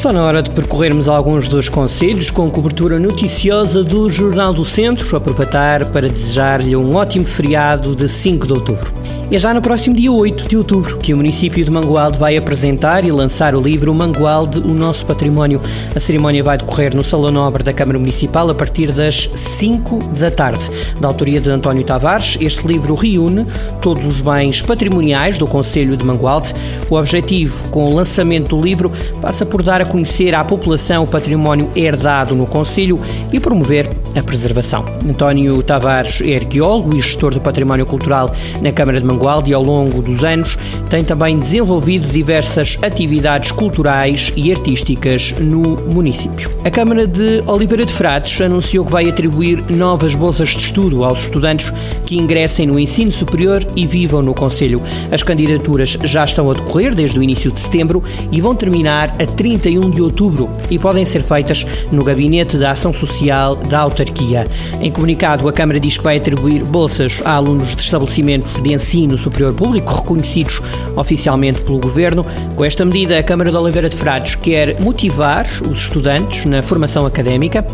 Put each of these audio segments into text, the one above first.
Está na hora de percorrermos alguns dos conselhos com cobertura noticiosa do Jornal do Centro. Aproveitar para desejar-lhe um ótimo feriado de 5 de outubro. É já no próximo dia 8 de outubro que o município de Mangualde vai apresentar e lançar o livro Mangualde, o nosso património. A cerimónia vai decorrer no Salão Nobre da Câmara Municipal a partir das 5 da tarde. Da autoria de António Tavares, este livro reúne todos os bens patrimoniais do Conselho de Mangualde. O objetivo com o lançamento do livro passa por dar a conhecer à população o património herdado no Conselho e promover a preservação. António Tavares é arqueólogo e gestor do património cultural na Câmara de Mangualde e ao longo dos anos tem também desenvolvido diversas atividades culturais e artísticas no município. A Câmara de Oliveira de Frades anunciou que vai atribuir novas bolsas de estudo aos estudantes que ingressem no ensino superior e vivam no Conselho. As candidaturas já estão a decorrer desde o início de setembro e vão terminar a 31 de outubro e podem ser feitas no Gabinete da Ação Social da Autarquia. Em comunicado, a Câmara diz que vai atribuir bolsas a alunos de estabelecimentos de ensino superior público reconhecidos oficialmente pelo Governo. Com esta medida, a Câmara de Oliveira de Frades quer motivar os estudantes na formação académica.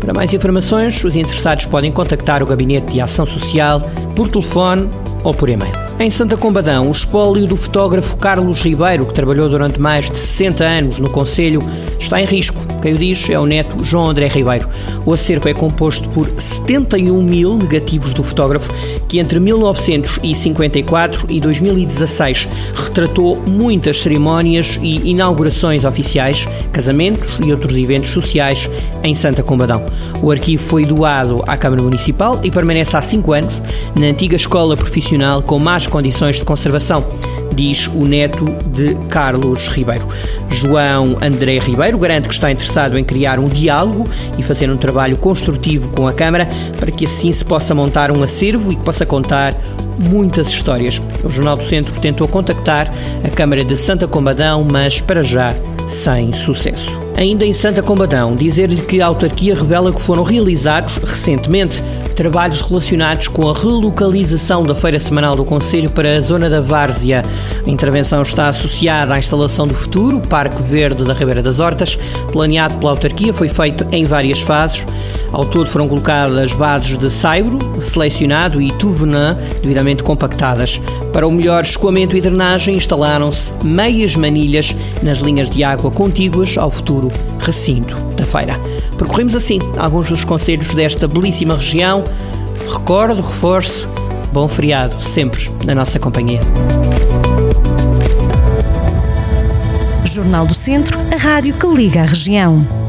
Para mais informações, os interessados podem contactar o Gabinete de Ação Social por telefone ou por e-mail. Em Santa Combadão, o espólio do fotógrafo Carlos Ribeiro, que trabalhou durante mais de 60 anos no Conselho, está em risco. Quem o diz é o neto João André Ribeiro. O acervo é composto por 71 mil negativos do fotógrafo, que entre 1954 e 2016 retratou muitas cerimónias e inaugurações oficiais, casamentos e outros eventos sociais em Santa Combadão. O arquivo foi doado à Câmara Municipal e permanece há 5 anos na antiga escola profissional com mais condições de conservação, diz o neto de Carlos Ribeiro. João André Ribeiro garante que está interessado em criar um diálogo e fazer um trabalho construtivo com a Câmara para que assim se possa montar um acervo e que possa contar muitas histórias. O Jornal do Centro tentou contactar a Câmara de Santa Combadão, mas para já sem sucesso. Ainda em Santa Combadão, dizer-lhe que a autarquia revela que foram realizados recentemente trabalhos relacionados com a relocalização da Feira Semanal do Conselho para a zona da Várzea. A intervenção está associada à instalação do futuro Parque Verde da Ribeira das Hortas, planeado pela autarquia, foi feito em várias fases. Ao todo foram colocadas bases de saibro, selecionado e tuvenã devidamente compactadas. Para o melhor escoamento e drenagem instalaram-se meias manilhas nas linhas de água contíguas ao futuro recinto da feira. Percorremos assim alguns dos conselhos desta belíssima região. Recordo, reforço, bom feriado, sempre na nossa companhia. Jornal do Centro, a rádio que liga a região.